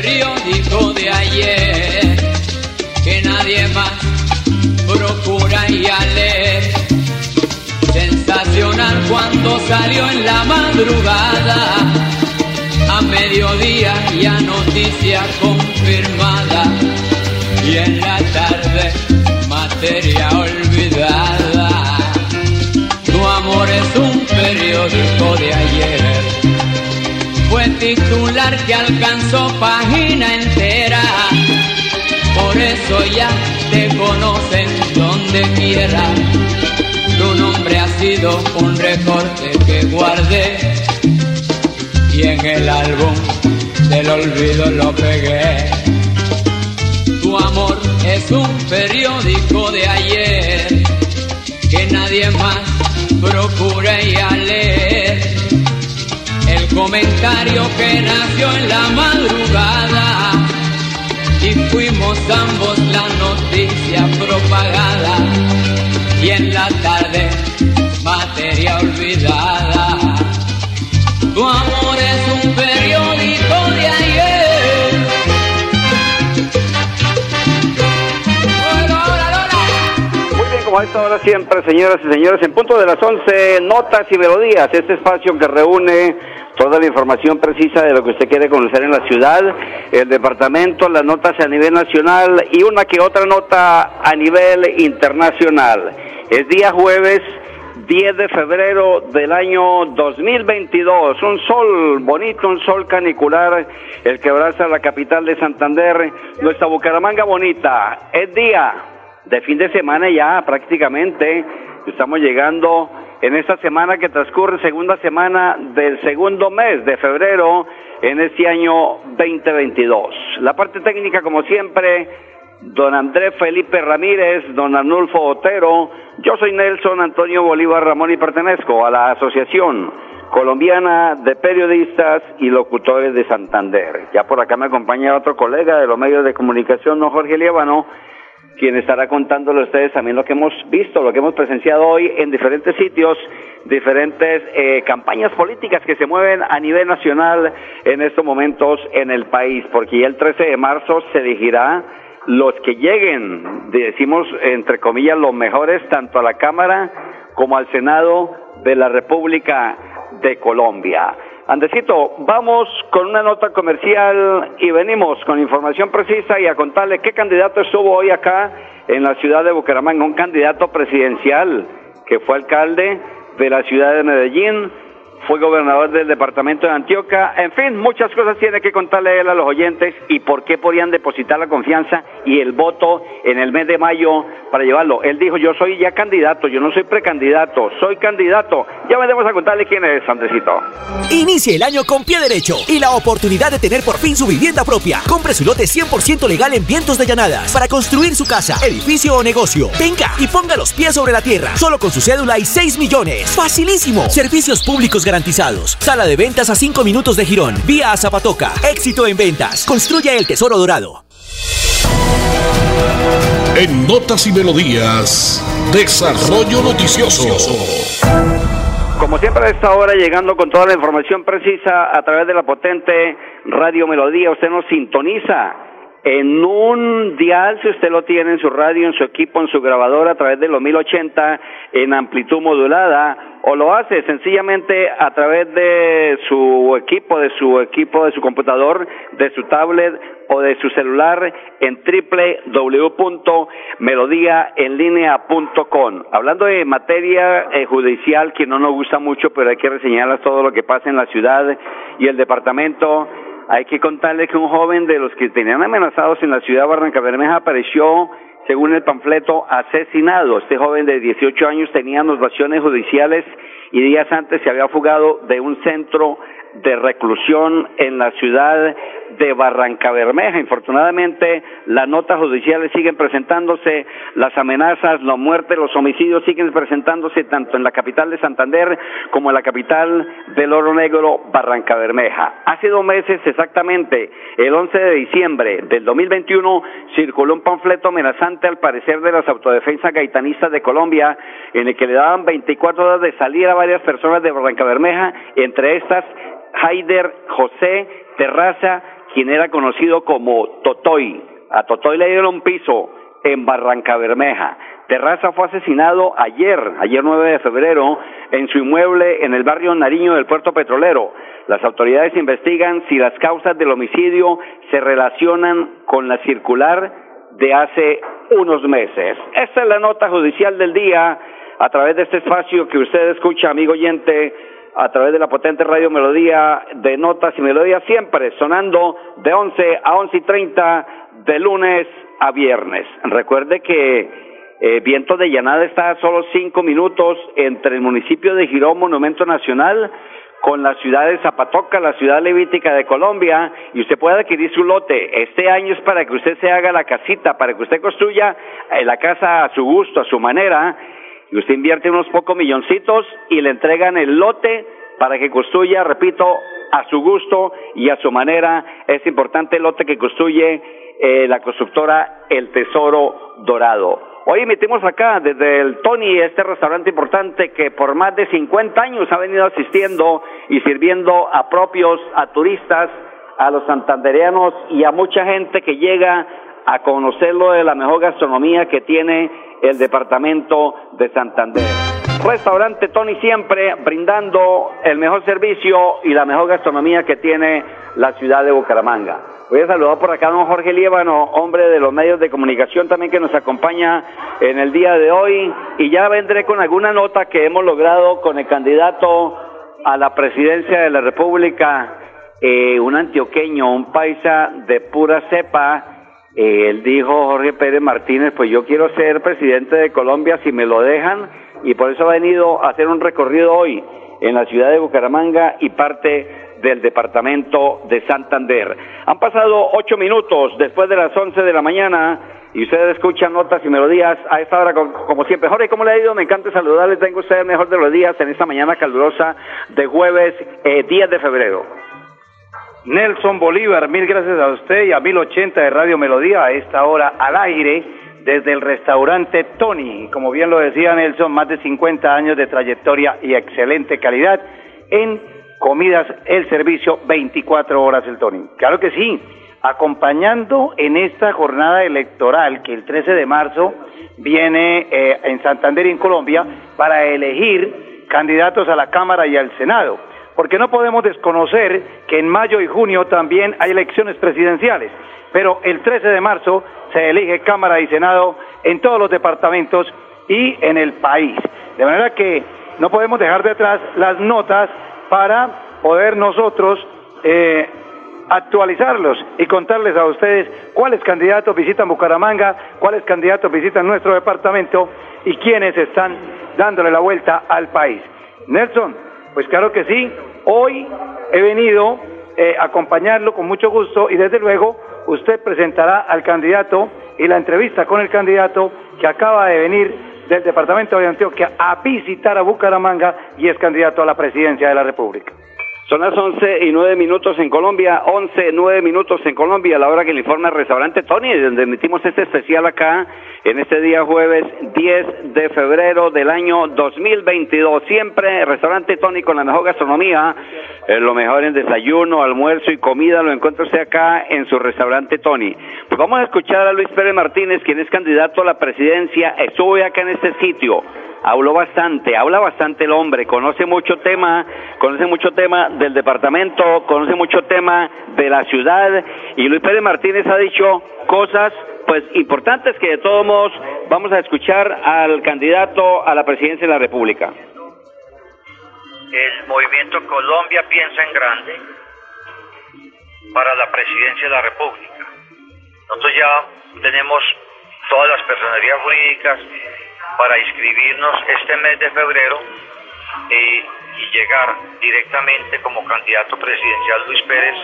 Periódico de ayer que nadie más procura y a leer. Sensacional cuando salió en la madrugada, a mediodía ya noticia confirmada y en la tarde materia olvidada. Titular que alcanzó página entera. Por eso ya te conocen donde quiera. Tu nombre ha sido un recorte que guardé y en el álbum del olvido lo pegué. Tu amor es un periódico de ayer que nadie más procura y a leer comentario que nació en la madrugada y fuimos ambos la noticia propagada y en la tarde materia olvidada. Como a esta hora siempre, señoras y señores, en punto de las 11, notas y melodías, este espacio que reúne toda la información precisa de lo que usted quiere conocer en la ciudad, el departamento, las notas a nivel nacional y una que otra nota a nivel internacional. Es día jueves 10 de febrero del año 2022, un sol bonito, un sol canicular, el que abraza la capital de Santander, nuestra Bucaramanga bonita. Es día de fin de semana ya prácticamente, estamos llegando en esta semana que transcurre, segunda semana del segundo mes de febrero en este año 2022. La parte técnica, como siempre, don Andrés Felipe Ramírez, don Arnulfo Otero, yo soy Nelson Antonio Bolívar Ramón y pertenezco a la Asociación Colombiana de Periodistas y Locutores de Santander. Ya por acá me acompaña otro colega de los medios de comunicación, don Jorge Liébano, quien estará contándole a ustedes también lo que hemos visto, lo que hemos presenciado hoy en diferentes sitios, diferentes eh, campañas políticas que se mueven a nivel nacional en estos momentos en el país, porque ya el 13 de marzo se elegirá los que lleguen, decimos entre comillas, los mejores, tanto a la Cámara como al Senado de la República de Colombia. Andesito, vamos con una nota comercial y venimos con información precisa y a contarle qué candidato estuvo hoy acá en la ciudad de Bucaramanga, un candidato presidencial que fue alcalde de la ciudad de Medellín, fue gobernador del departamento de Antioquia, en fin, muchas cosas tiene que contarle él a los oyentes y por qué podrían depositar la confianza y el voto en el mes de mayo para llevarlo. Él dijo, yo soy ya candidato, yo no soy precandidato, soy candidato. Ya vendremos a contarle quién es, Andresito. Inicie el año con pie derecho y la oportunidad de tener por fin su vivienda propia. Compre su lote 100% legal en Vientos de Llanadas para construir su casa, edificio o negocio. Venga y ponga los pies sobre la tierra, solo con su cédula y 6 millones. Facilísimo. Servicios públicos garantizados. Sala de ventas a 5 minutos de Girón. Vía a Zapatoca. Éxito en ventas. Construya el tesoro dorado. En Notas y Melodías, Desarrollo Noticioso. Como siempre a esta hora llegando con toda la información precisa a través de la potente Radio Melodía, usted nos sintoniza en un dial, si usted lo tiene en su radio, en su equipo, en su grabadora, a través de los 1080 en amplitud modulada, o lo hace sencillamente a través de su equipo, de su equipo, de su computador, de su tablet o de su celular en www.melodiaenlinea.com. Hablando de materia eh, judicial que no nos gusta mucho, pero hay que reseñarlas todo lo que pasa en la ciudad y el departamento hay que contarle que un joven de los que tenían amenazados en la ciudad de Barranca Bermeja apareció, según el panfleto, asesinado. Este joven de 18 años tenía novaciones judiciales y días antes se había fugado de un centro de reclusión en la ciudad de Barranca Bermeja. Infortunadamente, las notas judiciales siguen presentándose, las amenazas, la muerte, los homicidios siguen presentándose tanto en la capital de Santander como en la capital del Oro Negro, Barranca Bermeja. Hace dos meses exactamente, el 11 de diciembre del 2021, circuló un panfleto amenazante al parecer de las autodefensas gaitanistas de Colombia, en el que le daban 24 horas de salir a varias personas de Barranca Bermeja, entre estas Haider José Terraza, quien era conocido como Totoy. A Totoy le dieron piso en Barranca Bermeja. Terraza fue asesinado ayer, ayer 9 de febrero, en su inmueble en el barrio Nariño del puerto petrolero. Las autoridades investigan si las causas del homicidio se relacionan con la circular de hace unos meses. Esta es la nota judicial del día a través de este espacio que usted escucha, amigo oyente a través de la potente radio Melodía de Notas y Melodías, siempre sonando de 11 a 11 y 30 de lunes a viernes. Recuerde que eh, Viento de Llanada está a solo cinco minutos entre el municipio de Girón, Monumento Nacional, con la ciudad de Zapatoca, la ciudad levítica de Colombia, y usted puede adquirir su lote. Este año es para que usted se haga la casita, para que usted construya eh, la casa a su gusto, a su manera, y usted invierte unos pocos milloncitos y le entregan el lote para que construya, repito, a su gusto y a su manera. Es importante el lote que construye eh, la constructora El Tesoro Dorado. Hoy emitimos acá desde el Tony, este restaurante importante que por más de 50 años ha venido asistiendo y sirviendo a propios, a turistas, a los santandereanos y a mucha gente que llega a conocerlo de la mejor gastronomía que tiene el departamento de Santander. Restaurante Tony siempre brindando el mejor servicio y la mejor gastronomía que tiene la ciudad de Bucaramanga. Voy a saludar por acá a don Jorge Líbano, hombre de los medios de comunicación también que nos acompaña en el día de hoy. Y ya vendré con alguna nota que hemos logrado con el candidato a la presidencia de la República, eh, un antioqueño, un paisa de pura cepa, él dijo, Jorge Pérez Martínez, pues yo quiero ser presidente de Colombia si me lo dejan y por eso ha venido a hacer un recorrido hoy en la ciudad de Bucaramanga y parte del departamento de Santander. Han pasado ocho minutos después de las once de la mañana y ustedes escuchan notas y melodías a esta hora como siempre. Jorge, ¿cómo le ha ido? Me encanta saludarles. Tengo usted el mejor de los días en esta mañana calurosa de jueves eh, 10 de febrero. Nelson Bolívar, mil gracias a usted y a 1080 de Radio Melodía a esta hora al aire desde el restaurante Tony. Como bien lo decía Nelson, más de 50 años de trayectoria y excelente calidad en comidas, el servicio 24 horas el Tony. Claro que sí, acompañando en esta jornada electoral que el 13 de marzo viene eh, en Santander y en Colombia para elegir candidatos a la Cámara y al Senado porque no podemos desconocer que en mayo y junio también hay elecciones presidenciales, pero el 13 de marzo se elige Cámara y Senado en todos los departamentos y en el país. De manera que no podemos dejar detrás las notas para poder nosotros eh, actualizarlos y contarles a ustedes cuáles candidatos visitan Bucaramanga, cuáles candidatos visitan nuestro departamento y quiénes están dándole la vuelta al país. Nelson, pues claro que sí. Hoy he venido eh, acompañarlo con mucho gusto y desde luego usted presentará al candidato y la entrevista con el candidato que acaba de venir del departamento de Antioquia a visitar a Bucaramanga y es candidato a la presidencia de la República. Son las 11 y 9 minutos en Colombia, 11, 9 minutos en Colombia, a la hora que le informa el restaurante Tony, donde emitimos este especial acá en este día jueves 10 de febrero del año 2022. Siempre restaurante Tony con la mejor gastronomía, eh, lo mejor en desayuno, almuerzo y comida, lo encuentra usted acá en su restaurante Tony. Pues vamos a escuchar a Luis Pérez Martínez, quien es candidato a la presidencia, estuve acá en este sitio habló bastante, habla bastante el hombre, conoce mucho tema, conoce mucho tema del departamento, conoce mucho tema de la ciudad y Luis Pérez Martínez ha dicho cosas pues importantes que de todos modos vamos a escuchar al candidato a la presidencia de la República. El movimiento Colombia piensa en grande para la presidencia de la República. Nosotros ya tenemos todas las personerías jurídicas para inscribirnos este mes de febrero y llegar directamente como candidato presidencial Luis Pérez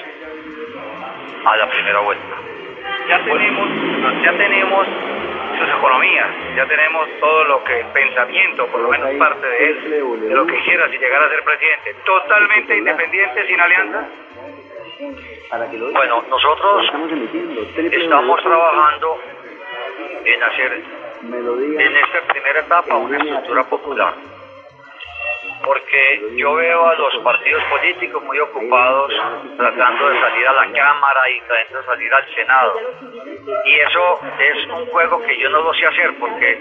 a la primera vuelta. Ya tenemos, ya tenemos sus economías, ya tenemos todo lo que pensamiento, por lo menos parte de él, de lo que quiera si llegara a ser presidente, totalmente independiente, sin alianza. Bueno, nosotros estamos trabajando en hacer en esta primera etapa una estructura popular. Porque yo veo a los partidos políticos muy ocupados tratando de salir a la Cámara y tratando de salir al Senado. Y eso es un juego que yo no lo sé hacer porque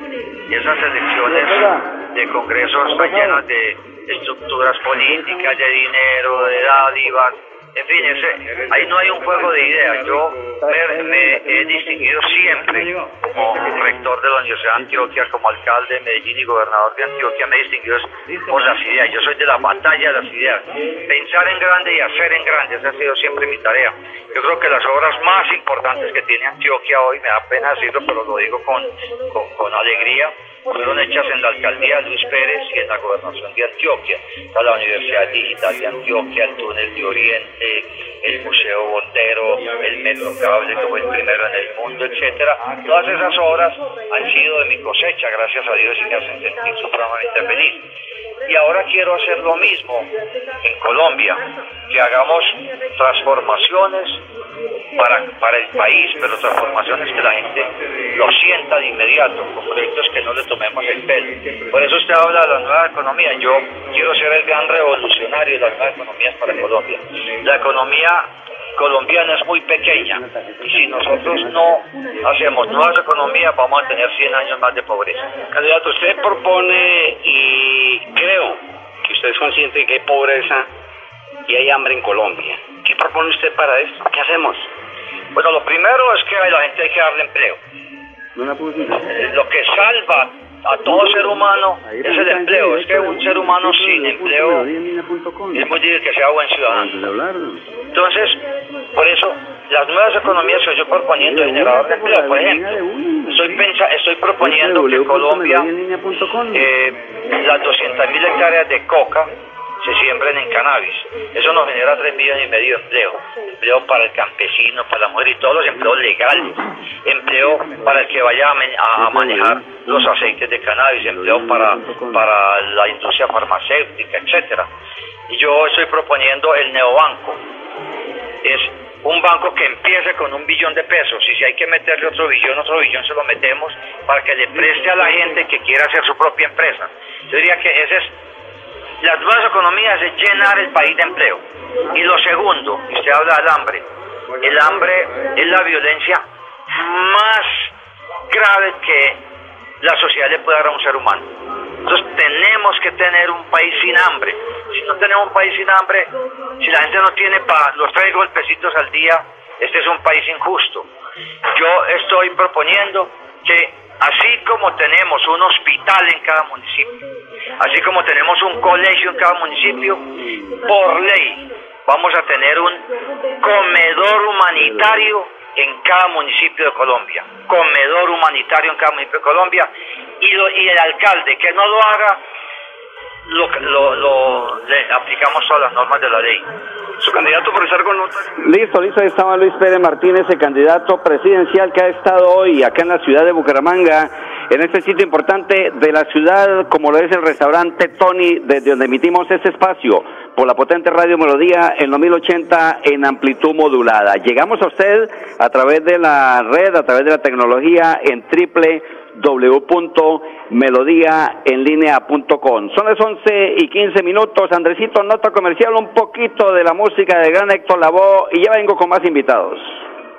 esas elecciones de Congreso están llenas de estructuras políticas, de dinero, de dádivas en fin, ahí no hay un juego de ideas. Yo me, he distinguido siempre como rector de la Universidad de Antioquia, como alcalde de Medellín y gobernador de Antioquia, me he distinguido por las ideas. Yo soy de la batalla de las ideas. Pensar en grande y hacer en grande, esa ha sido siempre mi tarea. Yo creo que las obras más importantes que tiene Antioquia hoy, me da pena decirlo, pero lo digo con, con alegría, fueron hechas en la alcaldía Luis Pérez y en la gobernación de Antioquia. Está la Universidad Digital de Antioquia, el Túnel de Oriente, el Museo Botero, el Metro Cable, que fue el primero en el mundo, etcétera. Todas esas obras han sido de mi cosecha, gracias a Dios, y me hacen sentir supremamente feliz. Y ahora quiero hacer lo mismo en Colombia, que hagamos transformaciones para, para el país, pero transformaciones que la gente lo sienta de inmediato, con proyectos que no le tomemos el pelo. Por eso usted habla de la nueva economía. Yo quiero ser el gran revolucionario de las nuevas economías para Colombia. La economía colombiana es muy pequeña y si nosotros no hacemos nuevas economías vamos a tener 100 años más de pobreza. Candidato, usted propone y creo que usted es consciente de que hay pobreza y hay hambre en Colombia. ¿Qué propone usted para esto? ¿Qué hacemos? Bueno, lo primero es que a la gente hay que darle empleo. Lo que salva a todo ser humano es el empleo. Es que un ser humano sin empleo es muy difícil que sea buen ciudadano. Entonces, por eso, las nuevas economías que yo proponiendo generador de empleo, por ejemplo, estoy, estoy proponiendo que Colombia, eh, las 200.000 hectáreas de coca, se siembren en cannabis. Eso nos genera 3 millones y medio de empleo. Empleo para el campesino, para la mujer y todos los empleos legales. Empleo para el que vaya a, manejar los aceites de cannabis. Empleo para, para la industria farmacéutica, etcétera. Y yo estoy proponiendo el neobanco. Es un banco que empiece con un billón de pesos y si hay que meterle otro billón, otro billón se lo metemos para que le preste a la gente que quiera hacer su propia empresa. Yo diría que ese es las nuevas economías es llenar el país de empleo. Y lo segundo, usted habla del hambre, el hambre es la violencia más grave que la sociedad le puede dar a un ser humano. Entonces tenemos que tener un país sin hambre. Si no tenemos un país sin hambre, si la gente no tiene para los tres golpecitos al día, este es un país injusto. Yo estoy proponiendo que así como tenemos un hospital en cada municipio, así como tenemos un colegio en cada municipio, por ley vamos a tener un comedor humanitario en cada municipio de Colombia, comedor humanitario en cada municipio de Colombia, y, el alcalde que no lo haga, lo, lo, le aplicamos todas las normas de la ley. Su candidato por estar con nosotros. Listo, listo, ahí estaba Luis Pérez Martínez, el candidato presidencial que ha estado hoy acá en la ciudad de Bucaramanga en este sitio importante de la ciudad, como lo es el restaurante Tony, desde donde emitimos este espacio por la potente radio Melodía en los 1080 en amplitud modulada. Llegamos a usted a través de la red, a través de la tecnología en triple www.melodiaenlinea.com. Son las 11 y 15 minutos. Andresito, nota comercial, un poquito de la música de gran Héctor Lavoe y ya vengo con más invitados.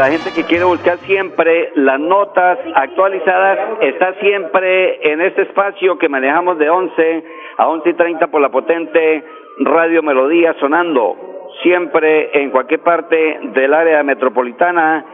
La gente que quiere buscar siempre las notas actualizadas está siempre en este espacio que manejamos de 11 a 11 y 30 por la potente Radio Melodía sonando siempre en cualquier parte del área metropolitana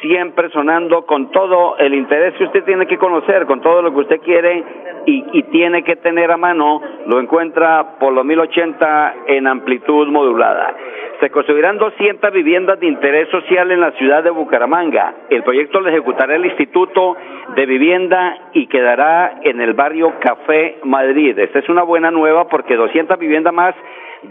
siempre sonando con todo el interés que usted tiene que conocer, con todo lo que usted quiere y, y, tiene que tener a mano, lo encuentra por los 1080 en amplitud modulada. Se construirán 200 viviendas de interés social en la ciudad de Bucaramanga. El proyecto lo ejecutará el Instituto de Vivienda y quedará en el barrio Café Madrid. Esta es una buena nueva porque 200 viviendas más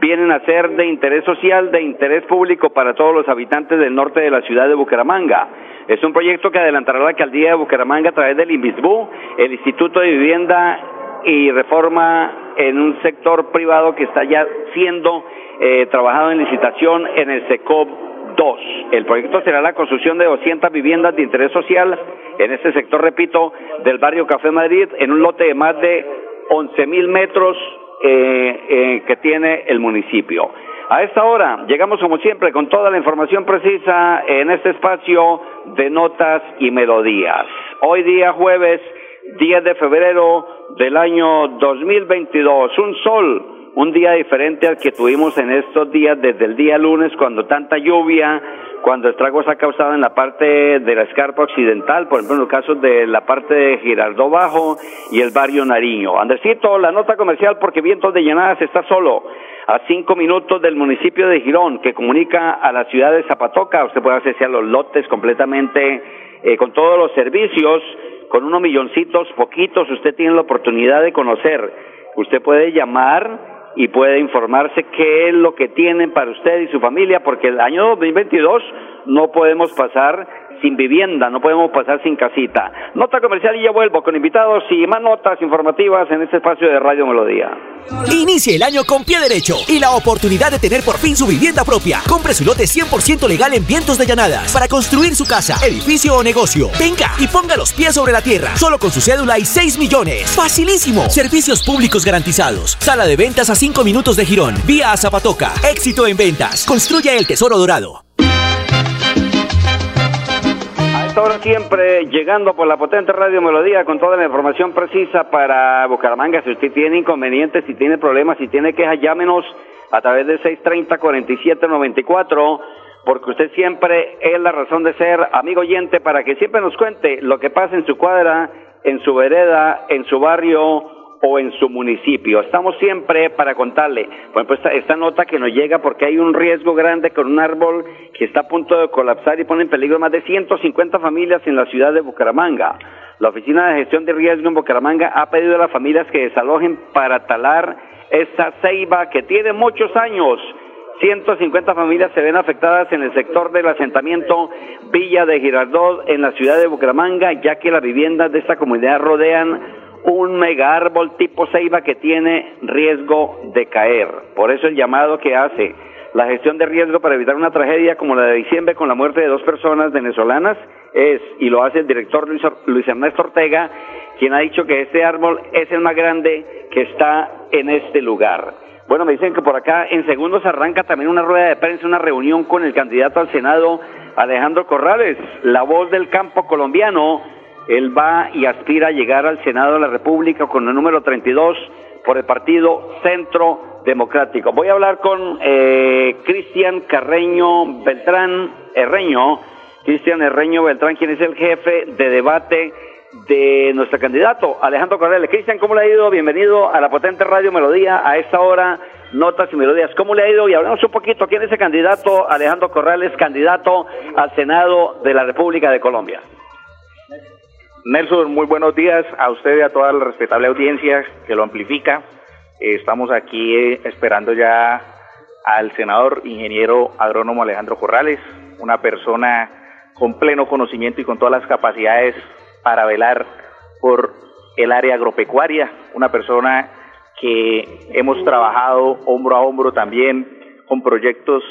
vienen a ser de interés social, de interés público para todos los habitantes del norte de la ciudad de Bucaramanga. Es un proyecto que adelantará la alcaldía de Bucaramanga a través del INVISBU, el Instituto de Vivienda y Reforma en un sector privado que está ya siendo eh, trabajado en licitación en el SECOP 2. El proyecto será la construcción de 200 viviendas de interés social en este sector, repito, del barrio Café Madrid, en un lote de más de 11 mil metros eh, eh, que tiene el municipio. A esta hora llegamos como siempre con toda la información precisa en este espacio de notas y melodías. Hoy día jueves 10 de febrero del año 2022, un sol un día diferente al que tuvimos en estos días desde el día lunes cuando tanta lluvia, cuando estragos ha causado en la parte de la escarpa occidental, por ejemplo en los casos de la parte de Girardó Bajo y el barrio Nariño. Andresito, la nota comercial porque Vientos de Llenadas está solo a cinco minutos del municipio de Girón que comunica a la ciudad de Zapatoca. Usted puede acceder a los lotes completamente eh, con todos los servicios, con unos milloncitos poquitos. Usted tiene la oportunidad de conocer. Usted puede llamar y puede informarse qué es lo que tienen para usted y su familia, porque el año 2022 no podemos pasar sin vivienda, no podemos pasar sin casita. Nota comercial y ya vuelvo con invitados y más notas informativas en este espacio de Radio Melodía. Inicie el año con pie derecho y la oportunidad de tener por fin su vivienda propia. Compre su lote 100% legal en Vientos de Llanadas para construir su casa, edificio o negocio. Venga y ponga los pies sobre la tierra, solo con su cédula y 6 millones. Facilísimo. Servicios públicos garantizados. Sala de ventas a 5 minutos de Girón. Vía a Zapatoca. Éxito en ventas. Construye el tesoro dorado. Ahora siempre llegando por la potente Radio Melodía con toda la información precisa para Bucaramanga. Si usted tiene inconvenientes, si tiene problemas, si tiene quejas, llámenos a través de 630-4794, porque usted siempre es la razón de ser amigo oyente para que siempre nos cuente lo que pasa en su cuadra, en su vereda, en su barrio o en su municipio. Estamos siempre para contarle, por ejemplo, esta, nota que nos llega porque hay un riesgo grande con un árbol que está a punto de colapsar y pone en peligro más de 150 familias en la ciudad de Bucaramanga. La Oficina de Gestión de Riesgo en Bucaramanga ha pedido a las familias que desalojen para talar esta ceiba que tiene muchos años. 150 familias se ven afectadas en el sector del asentamiento Villa de Girardot en la ciudad de Bucaramanga, ya que las viviendas de esta comunidad rodean un mega árbol tipo ceiba que tiene riesgo de caer. Por eso el llamado que hace la gestión de riesgo para evitar una tragedia como la de diciembre con la muerte de dos personas venezolanas es, y lo hace el director Luis, Luis Ernesto Ortega, quien ha dicho que este árbol es el más grande que está en este lugar. Bueno, me dicen que por acá en segundos arranca también una rueda de prensa, una reunión con el candidato al Senado, Alejandro Corrales, la voz del campo colombiano, él va y aspira a llegar al Senado de la República con el número 32 por el partido Centro Democrático. Voy a hablar con eh, Cristian Carreño Beltrán Herreño. Cristian Herreño Beltrán, quien es el jefe de debate de nuestro candidato, Alejandro Corrales. Cristian, ¿cómo le ha ido? Bienvenido a la potente Radio Melodía a esta hora, Notas y Melodías. ¿Cómo le ha ido? Y hablamos un poquito, ¿quién es ese candidato? Alejandro Corrales, candidato al Senado de la República de Colombia. Nelson, muy buenos días a usted y a toda la respetable audiencia que lo amplifica. Eh, estamos aquí eh, esperando ya al senador ingeniero agrónomo Alejandro Corrales, una persona con pleno conocimiento y con todas las capacidades para velar por el área agropecuaria, una persona que hemos trabajado hombro a hombro también con proyectos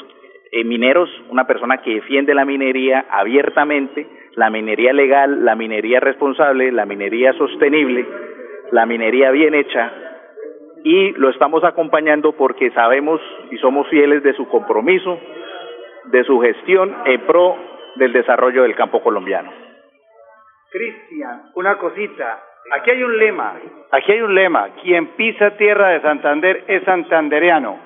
eh, mineros, una persona que defiende la minería abiertamente, la minería legal, la minería responsable, la minería sostenible, la minería bien hecha, y lo estamos acompañando porque sabemos y somos fieles de su compromiso, de su gestión en pro del desarrollo del campo colombiano. Cristian, una cosita. Aquí hay un lema, aquí hay un lema. Quien pisa tierra de Santander es santandereano.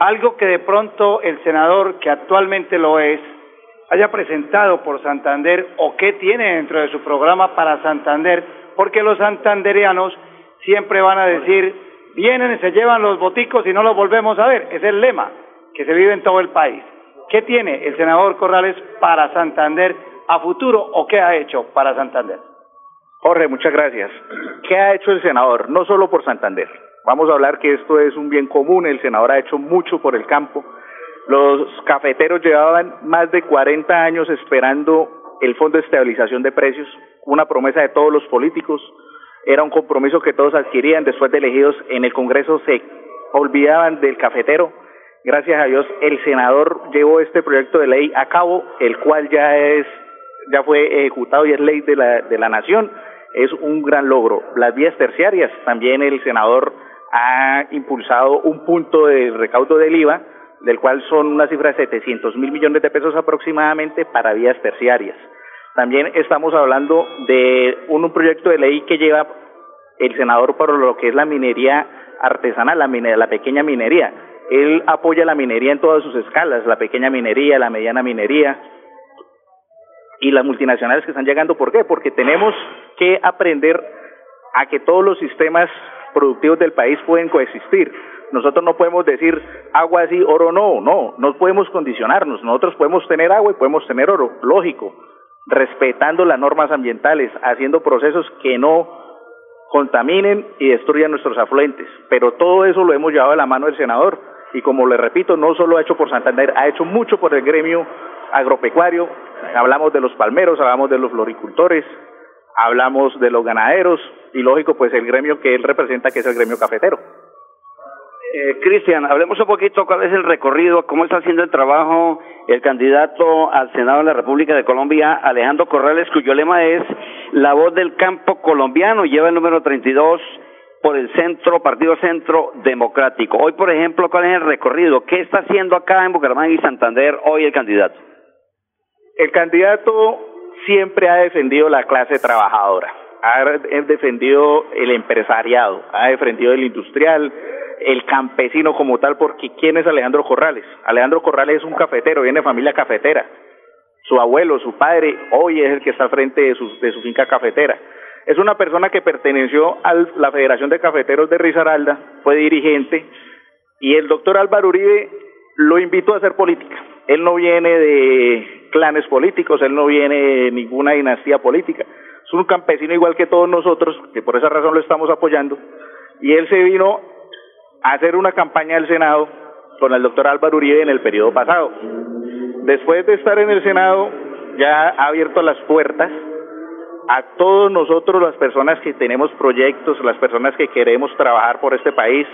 Algo que de pronto el senador, que actualmente lo es, haya presentado por Santander o qué tiene dentro de su programa para Santander, porque los santandereanos siempre van a decir, vienen se llevan los boticos y no los volvemos a ver. Es el lema que se vive en todo el país. ¿Qué tiene el senador Corrales para Santander a futuro o qué ha hecho para Santander? Jorge, muchas gracias. ¿Qué ha hecho el senador? No solo por Santander. Vamos a hablar que esto es un bien común. El senador ha hecho mucho por el campo. Los cafeteros llevaban más de 40 años esperando el Fondo de Estabilización de Precios, una promesa de todos los políticos. Era un compromiso que todos adquirían después de elegidos en el Congreso. Se olvidaban del cafetero. Gracias a Dios, el senador llevó este proyecto de ley a cabo, el cual ya es ya fue ejecutado y es ley de la, de la nación, es un gran logro. Las vías terciarias, también el senador ha impulsado un punto de recaudo del IVA, del cual son una cifra de 700 mil millones de pesos aproximadamente para vías terciarias. También estamos hablando de un, proyecto de ley que lleva el senador por lo que es la minería artesanal, la, la pequeña minería. Él apoya la minería en todas sus escalas, la pequeña minería, la mediana minería, y las multinacionales que están llegando. ¿Por qué? Porque tenemos que aprender a que todos los sistemas productivos del país pueden coexistir. Nosotros no podemos decir agua sí, oro no, no, no podemos condicionarnos. Nosotros podemos tener agua y podemos tener oro, lógico, respetando las normas ambientales, haciendo procesos que no contaminen y destruyan nuestros afluentes. Pero todo eso lo hemos llevado a la mano del senador y como le repito, no solo ha hecho por Santander, ha hecho mucho por el gremio agropecuario, hablamos de los palmeros, hablamos de los floricultores, hablamos de los ganaderos y lógico pues el gremio que él representa que es el gremio cafetero. Eh, Cristian, hablemos un poquito cuál es el recorrido, cómo está haciendo el trabajo el candidato al Senado de la República de Colombia, Alejandro Corrales, cuyo lema es La voz del campo colombiano, lleva el número 32 por el centro, Partido Centro Democrático. Hoy, por ejemplo, ¿cuál es el recorrido? ¿Qué está haciendo acá en Bucaramanga y Santander hoy el candidato? El candidato siempre ha defendido la clase trabajadora, ha defendido el empresariado, ha defendido el industrial, el campesino como tal, porque ¿quién es Alejandro Corrales? Alejandro Corrales es un cafetero, viene de familia cafetera. Su abuelo, su padre, hoy es el que está al frente de su, de su finca cafetera. Es una persona que perteneció a la Federación de Cafeteros de Risaralda, fue dirigente, y el doctor Álvaro Uribe lo invitó a hacer política. Él no viene de clanes políticos, él no viene de ninguna dinastía política. Es un campesino igual que todos nosotros, que por esa razón lo estamos apoyando. Y él se vino hacer una campaña al Senado con el doctor Álvaro Uribe en el periodo pasado. Después de estar en el Senado, ya ha abierto las puertas a todos nosotros, las personas que tenemos proyectos, las personas que queremos trabajar por este país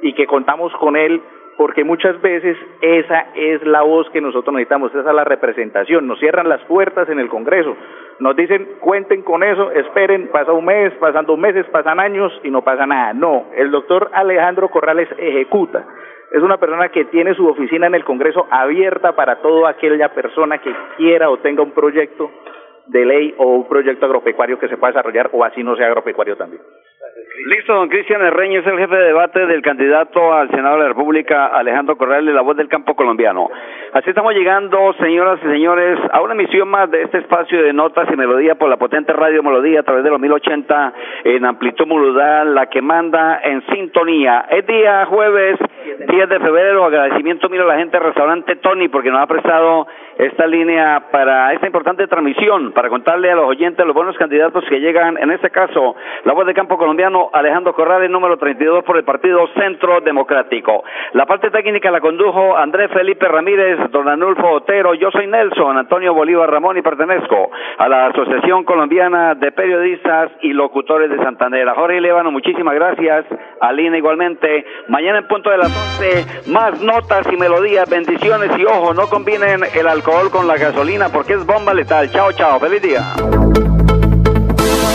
y que contamos con él porque muchas veces esa es la voz que nosotros necesitamos, esa es la representación. Nos cierran las puertas en el Congreso, nos dicen cuenten con eso, esperen, pasa un mes, pasan dos meses, pasan años y no pasa nada. No, el doctor Alejandro Corrales ejecuta. Es una persona que tiene su oficina en el Congreso abierta para toda aquella persona que quiera o tenga un proyecto de ley o un proyecto agropecuario que se pueda desarrollar o así no sea agropecuario también. Listo, don Cristian Herreño es el jefe de debate del candidato al Senado de la República, Alejandro Corral, de la voz del campo colombiano. Así estamos llegando, señoras y señores, a una emisión más de este espacio de notas y melodía por la potente radio Melodía a través de los 1080 en amplitud modulada, la que manda en sintonía. Es día jueves 10 de febrero, agradecimiento miro a la gente del restaurante Tony porque nos ha prestado esta línea para esta importante transmisión, para contarle a los oyentes los buenos candidatos que llegan, en este caso, la voz del campo colombiano, Alejandro Corrales, número 32 por el Partido Centro Democrático. La parte técnica la condujo Andrés Felipe Ramírez, don Anulfo Otero, yo soy Nelson, Antonio Bolívar Ramón y pertenezco a la Asociación Colombiana de Periodistas y Locutores de Santander. Jorge Levano, muchísimas gracias, Alina igualmente. Mañana en punto de las 11, más notas y melodías, bendiciones y ojo, no combinen el alcohol con la gasolina porque es bomba letal. Chao, chao, feliz día.